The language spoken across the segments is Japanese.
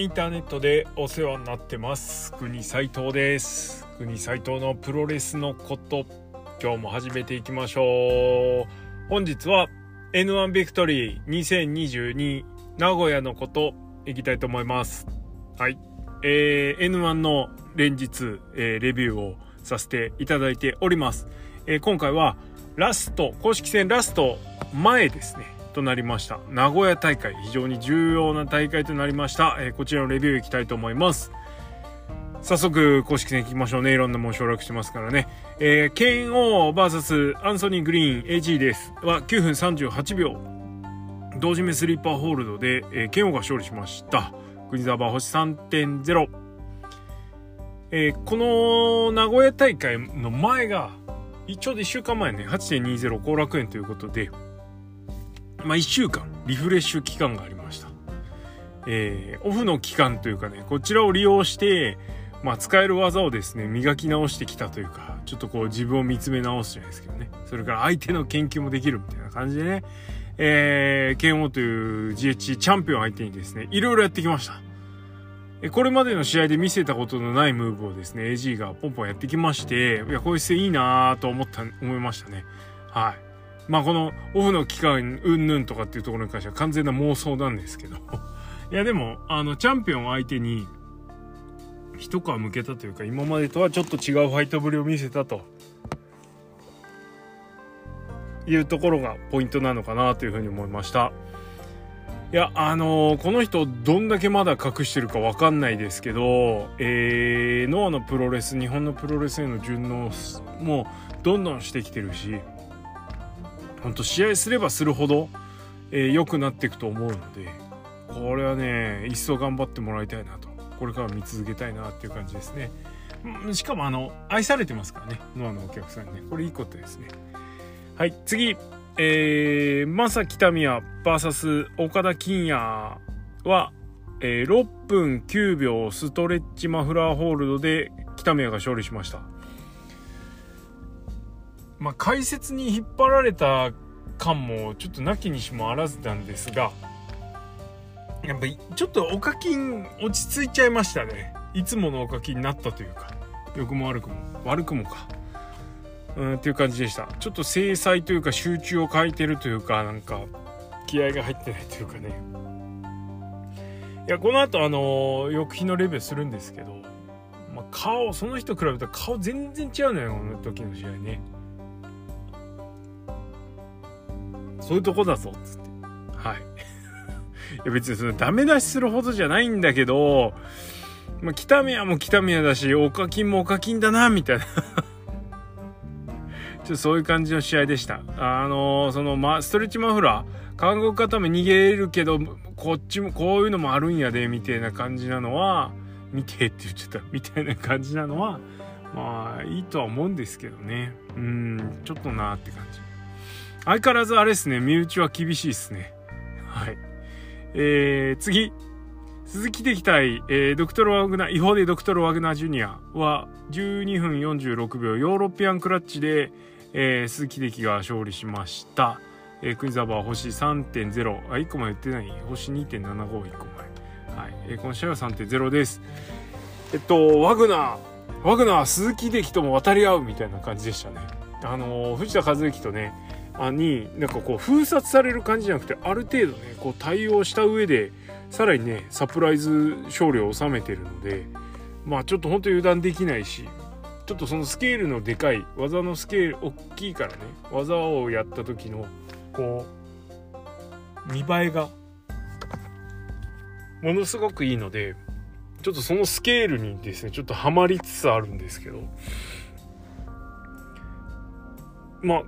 インターネットでお世話になってます。国斉藤です国斉藤のプロレスのこと今日も始めていきましょう。本日は N1 ビクトリー2022名古屋のこといきたいと思います。はい。えー、N1 の連日、えー、レビューをさせていただいております、えー、今回はラスト公式戦ラスト前ですね。となりました。名古屋大会非常に重要な大会となりました、えー、こちらのレビューいきたいと思います。早速公式戦いきましょうね。いろんなもん省略してますからね、えー、ケンオー VS アンソニー・グリーン AG です。は9分38秒。同時目スリーパーホールドで、えー、ケンオーが勝利しました。国沢星3.0えー、この名古屋大会の前がちょうど1週間前ね。8.20後楽園ということで。まあ、1週間リフレッシュ期間がありました。えー、オフの期間というかね、こちらを利用して、まあ、使える技をですね、磨き直してきたというか、ちょっとこう自分を見つめ直すじゃないですけどね。それから相手の研究もできるみたいな感じでね、えー、剣王という GH チャンピオン相手にですね、いろいろやってきました。これまでの試合で見せたことのないムーブをですね、AG がポンポンやってきまして、いや、こういう姿勢いいなぁと思った、思いましたね。はい。まあこのオフの期間うんぬんとかっていうところに関しては完全な妄想なんですけど。いやでもあのチャンピオン相手に一皮向けたというか今までとはちょっと違うファイトぶりを見せたと。いうところがポイントなのかなというふうに思いました。いやあのー、この人どんだけまだ隠してるか分かんないですけど、えー、ノアのプロレス日本のプロレスへの順応もどんどんしてきてるし本当試合すればするほど、えー、良くなっていくと思うのでこれはね一層頑張ってもらいたいなと。これから見続けたいなっていう感じですね。しかもあの愛されてますからねノアのお客さんにね。これいいことですね。はい次。えー、正木民也 VS 岡田金也は、えー、6分9秒ストレッチマフラーホールドで北宮が勝利しました。まあ、解説に引っ張られた感もちょっとなきにしもあらずなんですがやっぱりちょっとお課金落ち着いちゃいましたね。いつものお課金になったというか良くも悪くも悪くもか。うんっていう感じでした。ちょっと制裁というか集中を欠いてるというかなんか気合が入ってないというかね。いやこの後あの翌日のレビューするんですけど、まあ、顔その人比べたら顔全然違うのよこの時の試合ね。そういうとこだぞ、つって。はい。いや別にそのダメ出しするほどじゃないんだけど、まあ、北宮も北宮だし、お課金もお課金だな、みたいな ちょっとそういう感じの試合でした。あのー、その、ま、ストレッチマフラー、韓国固め逃げるけど、こっちもこういうのもあるんやで、みたいな感じなのは、見てって言っちゃった、みたいな感じなのは、まあ、いいとは思うんですけどね。うん、ちょっとなって感じ。相変わらずあれですね、身内は厳しいですね。はい。えー、次。鈴木敵対、えー、ドクトル・ワグナー、違法でドクトル・ワグナー・ジュニアは12分46秒、ヨーロピアンクラッチで、えー、鈴木敵が勝利しました。えー、クイザバー星3.0、あ、1個も言ってない、星2.75、1個前。はい。えー、この試合は3.0です。えっと、ワグナー、ワグナー、鈴木敵とも渡り合うみたいな感じでしたね。あのー、藤田和之とね、になんかこう封殺される感じじゃなくてある程度ねこう対応した上でさらにねサプライズ勝利を収めてるのでまあちょっと本当油断できないしちょっとそのスケールのでかい技のスケール大きいからね技をやった時のこう見栄えがものすごくいいのでちょっとそのスケールにですねちょっとハマりつつあるんですけど。まあ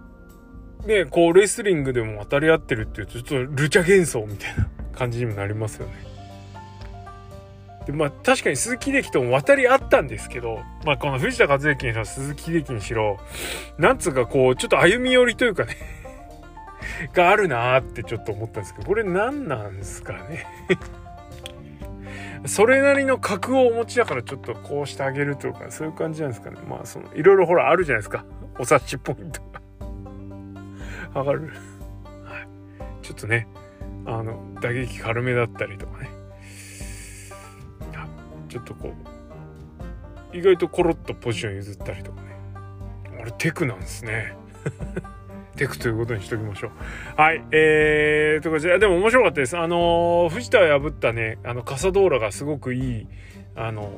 ね、こう、レスリングでも渡り合ってるっていうと、ちょっとルチャ幻想みたいな感じにもなりますよね。で、まあ、確かに鈴木秀樹とも渡り合ったんですけど、まあ、この藤田和之にしろ、鈴木秀樹にしろ、なんつうかこう、ちょっと歩み寄りというかね があるなーってちょっと思ったんですけど、これ何なんですかね？それなりの格をお持ちだからちょっとこうしてあげるというか、そういう感じなんですかね。まあ、その、いろいろほらあるじゃないですか。お察しポイントが上がる。はい。ちょっとね、あの、打撃軽めだったりとかね。ちょっとこう意外とコロッとポジション譲ったりとかねあれテクなんですね テクということにしときましょう。はい。えー、とかじゃでも面白かったです。あの、藤田を破ったね、あの、カサドーラがすごくいい、あの、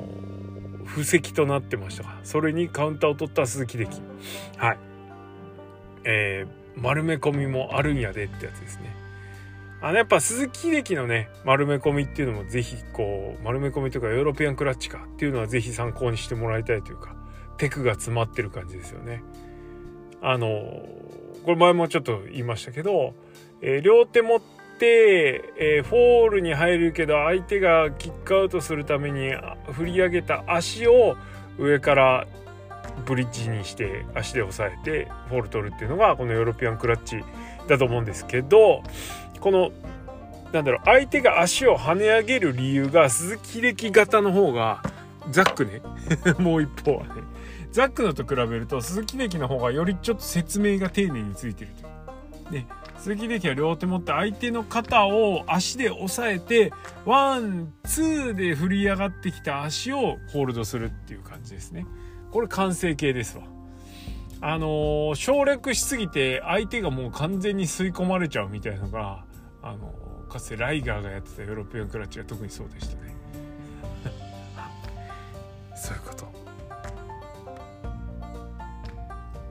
布石となってましたが、それにカウンターを取った鈴木歴。はい。えー、丸め込みもあるんやでってやつですね。あの、やっぱ鈴木秀樹のね、丸め込みっていうのもぜひ、こう、丸め込みとかヨーロピアンクラッチかっていうのはぜひ参考にしてもらいたいというか、テクが詰まってる感じですよね。あの、これ前もちょっと言いましたけど、えー、両手持って、えー、フォールに入るけど相手がキックアウトするために振り上げた足を上からブリッジにして足で押さえてフォール取るっていうのがこのヨーロピアンクラッチだと思うんですけどこのなんだろう相手が足を跳ね上げる理由が鈴木秀樹型の方がザックね。もう一方はね。ザックのと比べると鈴木秀樹の方がよりちょっと説明が丁寧についてるという。で鈴木秀樹は両手持って相手の肩を足で押さえてワンツーで振り上がってきた足をホールドするっていう感じですね。これ完成形ですわ。あのー、省略しすぎて相手がもう完全に吸い込まれちゃうみたいなのがあのー、かつてライガーがやってたヨーロッピアンクラッチが特にそうでしたね。そういうこと。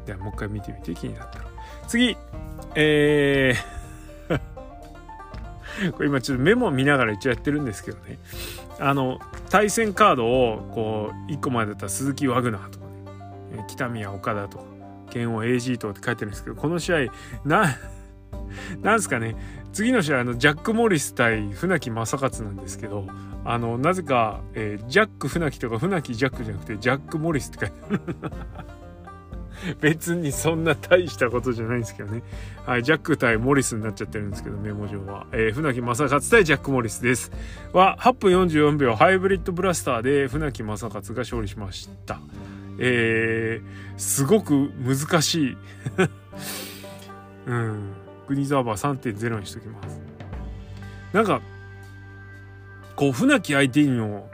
ではもう一回見てみて気になったら次。えー。これ今ちょっとメモ見ながら一応やってるんですけどね。あの対戦カードをこう1個前だったら鈴木ワグナーとかね北宮岡田とか剣王 AG とって書いてるんですけどこの試合な なんすかね次の試合あのジャック・モリス対船木正勝なんですけどあのなぜか、えー、ジャック船木とか船木ジャックじゃなくてジャック・モリスって書いてある。別にそんな大したことじゃないんですけどね。はい、ジャック対モリスになっちゃってるんですけど、メモ上は。えー、船木正勝対ジャック・モリスです。は、8分44秒ハイブリッドブラスターで船木正勝が勝利しました。えー、すごく難しい。うん。グニザーバー3.0にしときます。なんか、こう、船木相手にも、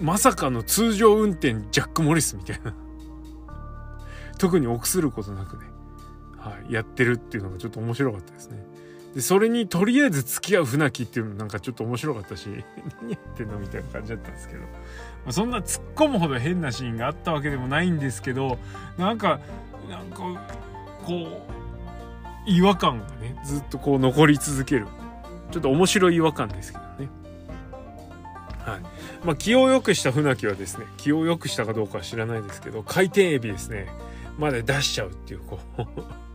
まさかの通常運転ジャック・モリスみたいな。特に臆することなくね、はい、やってるっていうのがちょっと面白かったですね。でそれにとりあえず付き合う船木っていうのなんかちょっと面白かったし 何やってんのみたいな感じだったんですけど、まあ、そんな突っ込むほど変なシーンがあったわけでもないんですけどなんかなんかこう違和感がねずっとこう残り続けるちょっと面白い違和感ですけどね。はいまあ、気を良くした船木はですね気を良くしたかどうかは知らないですけど回転エビですねまで出しちゃうっていうこう。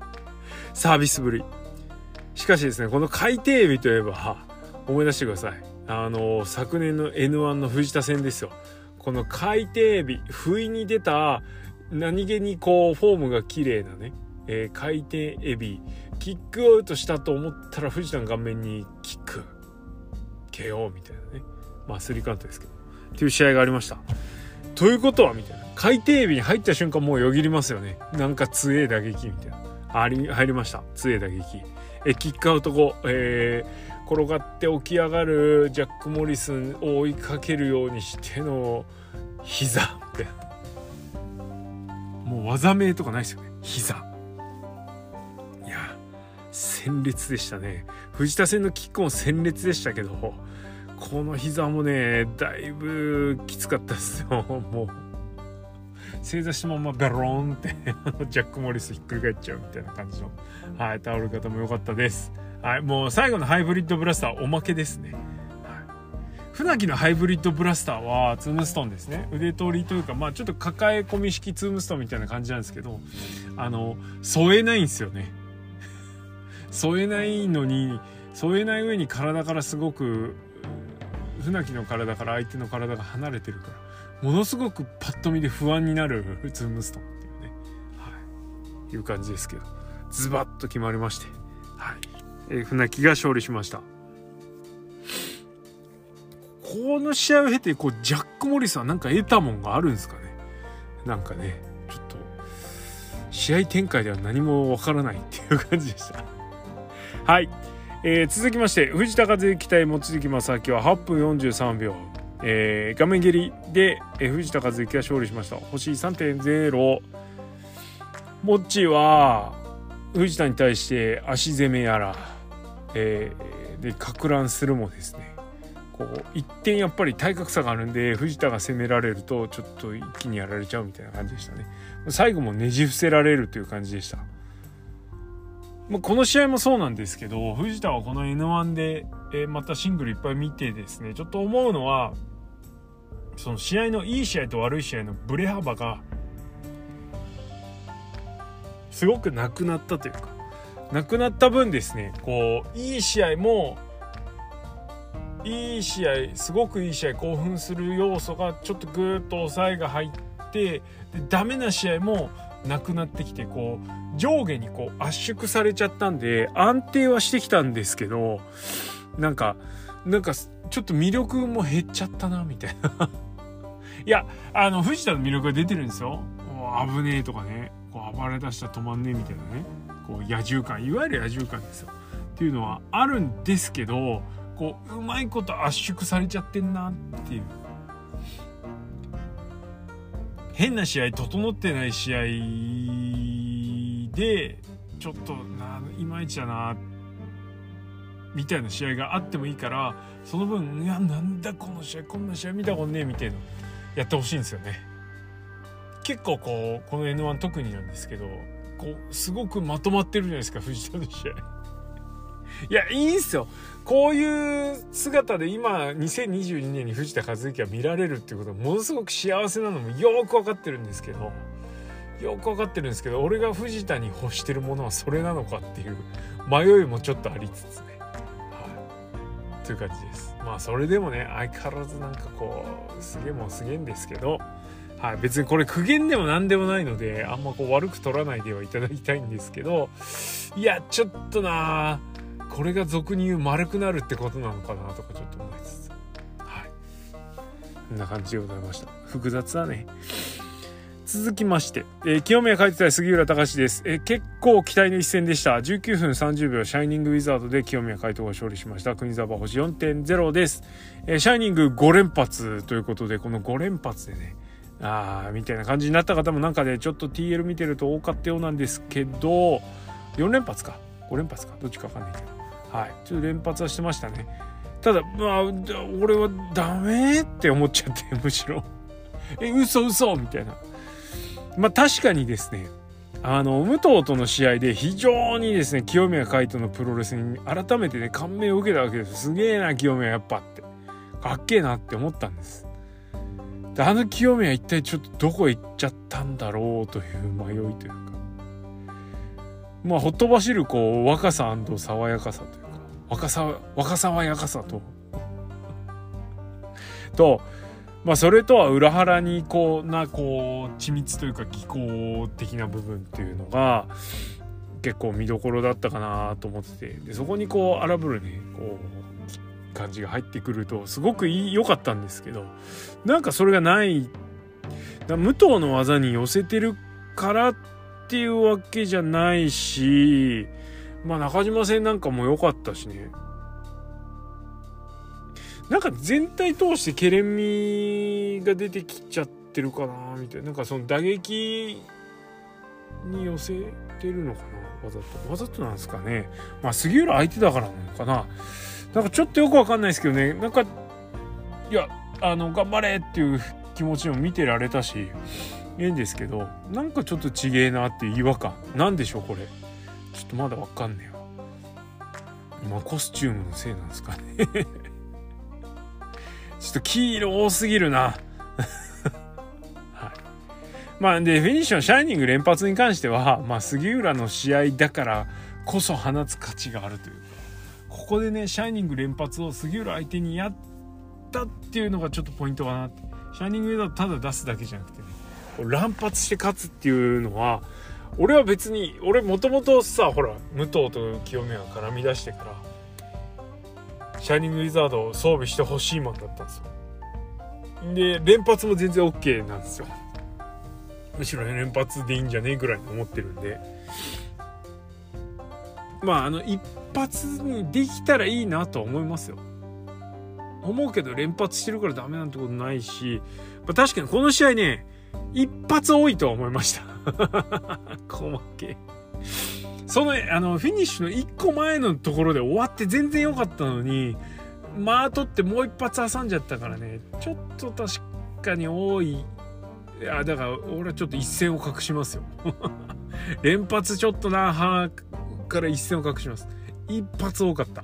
サービスぶり。しかしですねこの海底エビといえば思い出してください。あの昨年の N1 の藤田戦ですよ。この海底エビ不意に出た何気にこうフォームが綺麗なね、えー、海底エビキックアウトしたと思ったら藤田の顔面にキック KO みたいなね。まあスリーカウントですけど。っていう試合がありました。ということはみたいな。海底エビに入った瞬間もうよぎりますよね。なんか強え打撃みたいな。あり入りました。強え打撃。えキックアウト後、えー、転がって起き上がるジャック・モリスンを追いかけるようにしての膝。っ てもう技名とかないですよね。膝。いや鮮烈でしたね。藤田戦のキックも鮮烈でしたけど。この膝もねだいぶきつかったですよ。もう。正座したままベローンって ジャック・モリスひっくり返っちゃうみたいな感じの、はい、倒れ方も良かったです。はい、もう最後のハイブリッドブラスターおまけですね。船木のハイブリッドブラスターはツームストーンですね。腕取りというかまあちょっと抱え込み式ツームストーンみたいな感じなんですけどあの添えないんですよね。添えないのに添えない上に体からすごく船木の体から相手の体が離れてるからものすごくパッと見で不安になるズームストンっていうね、はい、いう感じですけど。ズバッと決まりまして、はい。えー、船木が勝利しました。この試合を経てこうジャック・モリスはなんか得たもんがあるんですかね。なんかねちょっと試合展開では何もわからないっていう感じでした。はい、えー、続きまして藤田和之対望月正明は8分43秒。えー、画面蹴りで、えー、藤田和之が勝利しました。星3.0モッチは藤田に対して足攻めやら、えー、でか乱するもですね。こう一点やっぱり体格差があるんで藤田が攻められるとちょっと一気にやられちゃうみたいな感じでしたね。最後もねじ伏せられるという感じでした。まあ、この試合もそうなんですけど藤田はこの N1 で、えー、またシングルいっぱい見てですねちょっと思うのはその試合のいい試合と悪い試合のブレ幅がすごくなくなったというかなくなった分ですねこういい試合もいい試合すごくいい試合興奮する要素がちょっとぐーっと抑えが入ってでダメな試合もなくなってきてこう上下にこう圧縮されちゃったんで安定はしてきたんですけどなんかなんかちょっと魅力も減っちゃったなみたいな。いやあの藤田の魅力が出てるんですよ。危ねえとかね。こう暴れ出したら止まんねえみたいなね。こう野獣感いわゆる野獣感ですよ。っていうのはあるんですけどこううまいこと圧縮されちゃってんなっていう。変な試合整ってない試合でちょっとないまいちだなみたいな試合があってもいいからその分いやなんだこの試合こんな試合見たことねえみたいなやってほしいんですよね。結構こうこの N1 特になんですけどこうすごくまとまってるじゃないですか藤田の試合。いやいいんすよこういう姿で今2022年に藤田和之が見られるっていうことはものすごく幸せなのもよく分かってるんですけどよく分かってるんですけど俺が藤田に欲してるものはそれなのかっていう迷いもちょっとありつつね。はい、という感じです。まあそれでもね相変わらずなんかこうすげえもんすげえんですけど。はい、別にこれ苦言でも何でもないのであんまこう悪く取らないではいただきたいんですけどいやちょっとなこれが俗に言う丸くなるってことなのかなとかちょっと思いつつ。はい。こんな感じでございました。複雑だね。続きまして、えー、清宮書いて杉浦隆です、えー、結構期待の一戦でした。19分30秒シャイニングウィザードで清宮海斗が勝利しました。国沢星4.0です、えー、シャイニング5連発ということでこの5連発でね。あーみたいな感じになった方もなんかでちょっと TL 見てると多かったようなんですけど4連発か。5連発か？どっちか分かんないけど。はい。ちょっと連発はしてましたね。ただまあ俺はダメって思っちゃってむしろ。え嘘嘘みたいな。まあ確かにですね。あの武藤との試合で非常にですね清宮海斗のプロレスに改めてね感銘を受けたわけです。すげえな清宮やっぱって。かっけえなって思ったんです。であの清宮一体ちょっとどこへ行っちゃったんだろうという迷いというか。まあほっ飛ばしるこう若さ爽やかさというか。若さ若さやかさと。とまあそれとは裏腹にこうなこう緻密というか技巧的な部分っていうのが結構見どころだったかなと思ってて。でそこにこう荒ぶるねこう感じが入ってくるとすごく良かったんですけどなんかそれがない武藤の技に寄せてるからってっていうわけじゃないしまあ中島戦なんかも良かったしね。なんか全体通してけれんみが出てきちゃってるかなみたいな。なんかその打撃に寄せてるのかなわざと。わざとなんですかね。まあ杉浦相手だからなのかな。なんかちょっとよくわかんないですけどね。なんかいやあの頑張れっていう気持ちも見てられたし。いいんですけどなんかちょっとちげえなっていう違和感なんでしょうこれちょっとまだわかんねえわまあコスチュームのせいなんですかね ちょっと黄色多すぎるな。はい。まあ、で、フィニッシュのシャイニング連発に関しては、まあ、杉浦の試合だからこそ放つ価値があるというか、ここでね、シャイニング連発を杉浦相手にやったっていうのがちょっとポイントかなって。シャイニングだとただ出すだけじゃなくてね、乱発して勝つっていうのは、俺は別に、俺もともとさ、ほら、武藤と清宮が絡み出してから、シャイニングウィザードを装備してほしいマンだったんですよ。で連発も全然 OK なんですよ。むしろ連発でいいんじゃねえぐらいに思ってるんで。まああの一発にできたらいいなとは思いますよ。思うけど連発してるからダメなんてことないし、まあ、確かにこの試合ね一発多いとは思いました。細けそのあのフィニッシュの1個前のところで終わって全然良かったのにまあ取ってもう一発挟んじゃったからね。ちょっと確かに多い。いやだから俺はちょっと一線を隠しますよ。連発ちょっとなはから一線を隠します。一発多かった。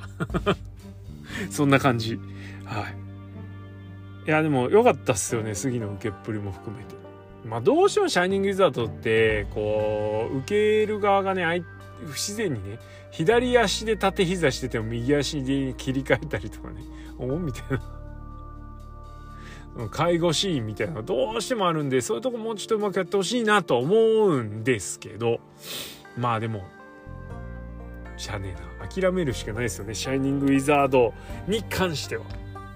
そんな感じ。はい。いやでも良かったっすよね。杉の受けっぷりも含めて。まあどうしてもシャイニングウィザードってこう受ける側がね不自然にね左足で縦膝してても右足で切り替えたりとかねおみたいな。介護シーンみたいなのどうしてもあるんでそういうとこもうちょっとうまくやってほしいなと思うんですけどまあでもしゃあねえな。諦めるしかないですよねシャイニングウィザードに関しては。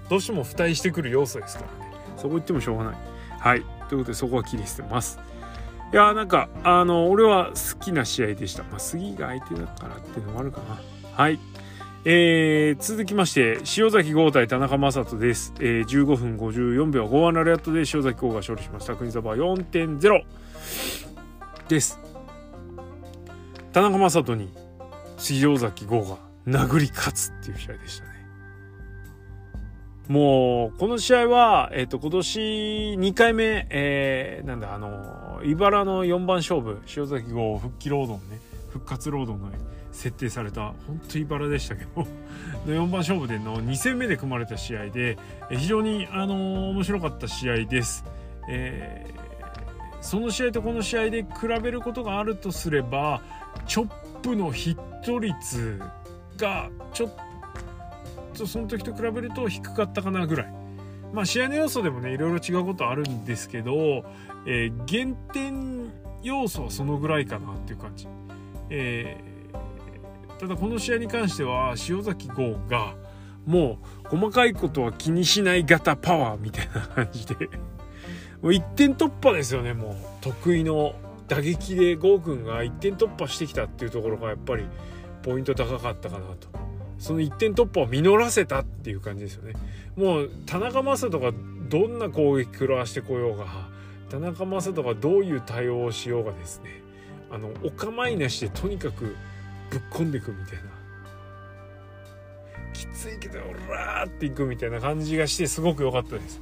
どうしても付帯してくる要素ですからね。そこ言ってもしょうがない。はい。ということでそこは切り捨てます。いやなんかあの俺は好きな試合でした。まあ杉が相手だからっていうのもあるかな。はい。えー、続きまして塩崎豪対田中将人です、えー、15分54秒5ワンラリアットで塩崎豪が勝利しました。国ザバ4.0です。田中将人に塩崎豪が殴り勝つっていう試合でしたね。もう、この試合は、えっ、と、今年2回目、えー、なんだ、あの、茨の4番勝負、塩崎号復帰ロードね、復活ロードの、ね、設定された、本当茨でしたけど、の4番勝負での2戦目で組まれた試合で、非常に、あの面白かった試合です。えー、その試合とこの試合で比べることがあるとすれば、チョップのヒット率がちょっとその時と比べると低かったかなぐらい。まあ試合の要素でもねいろいろ違うことあるんですけど、えー、減点要素はそのぐらいかなっていう感じ。えー、ただこの試合に関しては塩崎豪がもう細かいことは気にしない型パワーみたいな感じでもう1点突破ですよねもう得意の打撃で郷君が1点突破してきたっていうところがやっぱりポイント高かったかなと。その1点突破を実らせたっていう感じですよね。もう田中将人がどんな攻撃食らわしてこようが田中将人がどういう対応をしようがですねあのお構いなしでとにかくぶっ込んでいくみたいなきついけどオラーっていくみたいな感じがしてすごく良かったです。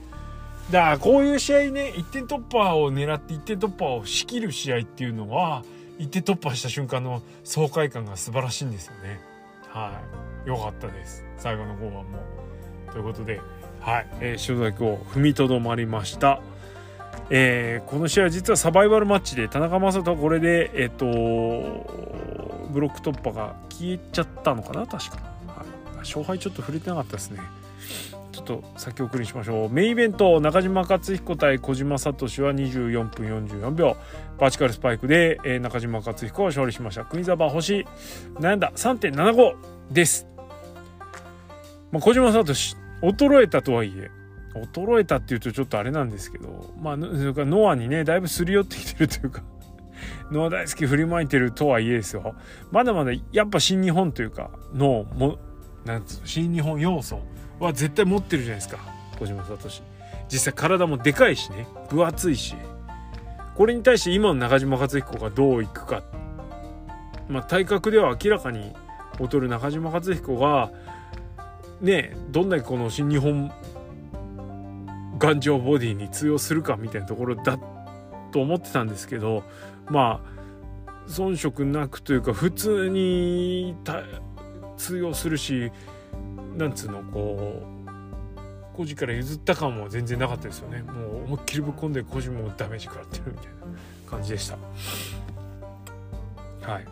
だからこういう試合ね1点突破を狙って1点突破を仕切る試合っていうのは1点突破した瞬間の爽快感が素晴らしいんですよね。はい。良かったです。最後の方はもう。ということではい、えー、塩崎を踏みとどまりました。えー、この試合は実はサバイバルマッチで田中将人はこれでえっ、ー、とブロック突破が消えちゃったのかな？確か、はい、勝敗ちょっと触れてなかったですね。ちょっと先送りしましょう。メインイベント中島克彦対小島聡は24分44秒。バーチカルスパイクで、えー、中島克彦は勝利しました。国沢星なんだ3.75です。まあ、小島聡衰えたとはいえ衰えたっていうとちょっとあれなんですけどまあノアにねだいぶすり寄ってきてるというか ノア大好き振りまいてるとはいえですよ。まだまだやっぱ新日本というかのもなんつうの新日本要素は絶対持ってるじゃないですか。小島聡。実際体もでかいしね。分厚いし。これに対して今の中島克彦がどういくか。まあ体格では明らかに劣る中島克彦がねどんなにこの新日本頑丈ボディに通用するかみたいなところだと思ってたんですけどまあ遜色なくというか普通に通用するしなんつうのこう孤児から譲った感も全然なかったですよね。もう思いっきりぶっ込んで孤児もダメージ食らってるみたいな感じでした。はい。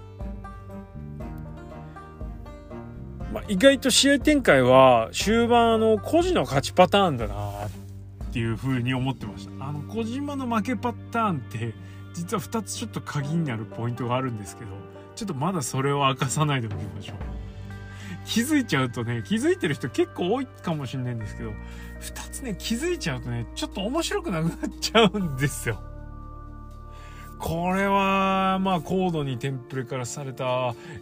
まあ、意外と試合展開は終盤の個人の勝ちパターンだなっていう風に思ってました。あの小島の負けパターンって実は2つちょっと鍵になるポイントがあるんですけどちょっとまだそれを明かさないでおきましょう。気づいちゃうとね気づいてる人結構多いかもしれないんですけど2つね気づいちゃうとねちょっと面白くなくなっちゃうんですよこれはまあ高度にテンプレからされた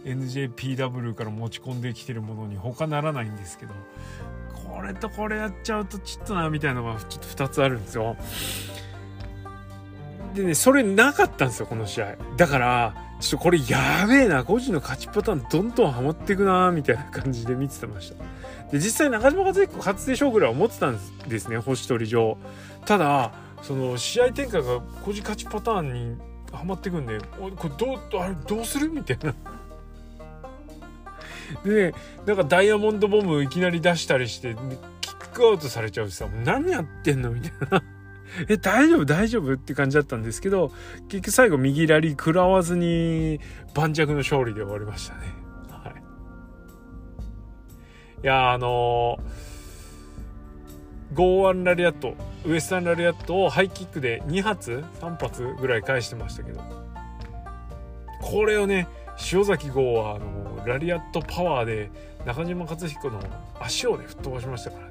NJPW から持ち込んできてるものに他ならないんですけどこれとこれやっちゃうとちょっとなみたいなのがちょっと2つあるんですよ。でねそれなかったんですよこの試合。だからちょっとこれやべえな個人の勝ちパターンどんどんハマっていくなみたいな感じで見ててました。で実際中島和彦勝つでしょうぐらいは思ってたんですね星取り上。ただその試合展開が個人勝ちパターンにはまってくんでこれどうあれどうするみたいな。で、ね、なんかダイヤモンドボムいきなり出したりしてキックアウトされちゃうしさ何やってんのみたいな。え、大丈夫？大丈夫？って感じだったんですけど、結局最後右ラリー食らわずに盤石の勝利で終わりましたね。はい。いや、あのー、ゴーワンラリアット、ウエスタンラリアットをハイキックで2発 ?3 発ぐらい返してましたけど、これをね、塩崎豪はあのラリアットパワーで中島克彦の足をね吹っ飛ばしましたから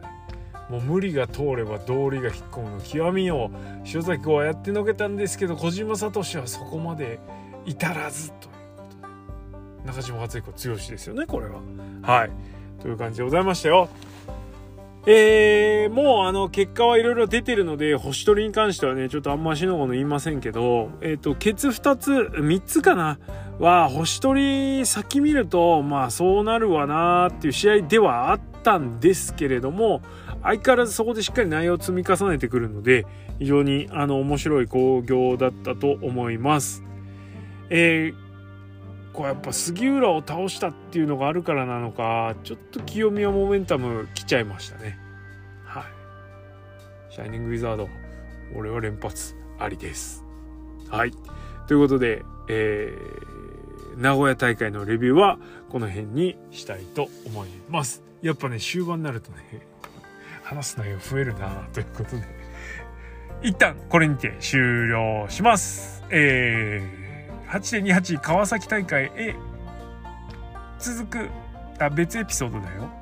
もう無理が通れば道理が引っ込む。の極みを塩崎はやってのけたんですけど小島聡はそこまで至らずという。ことで中島克彦強しですよねこれは。はい。という感じでございましたよ。えー、もうあの結果はいろいろ出てるので星取りに関してはねちょっとあんましのごの言いませんけどえっ、ー、とケツ2つ3つかなは星取り先見るとまあそうなるわなっていう試合ではあったんですけれども相変わらずそこでしっかり内容を積み重ねてくるので非常にあの面白い興行だったと思います。えーこうやっぱ杉浦を倒したっていうのがあるからなのかちょっと清宮モメンタム来ちゃいましたね。はい。シャイニングウィザード俺は連発ありです。はい。ということで、えー、名古屋大会のレビューはこの辺にしたいと思います。やっぱね終盤になるとね話す内容増えるなということで。一旦これにて終了します。えー8.28川崎大会へ続くあ別エピソードだよ。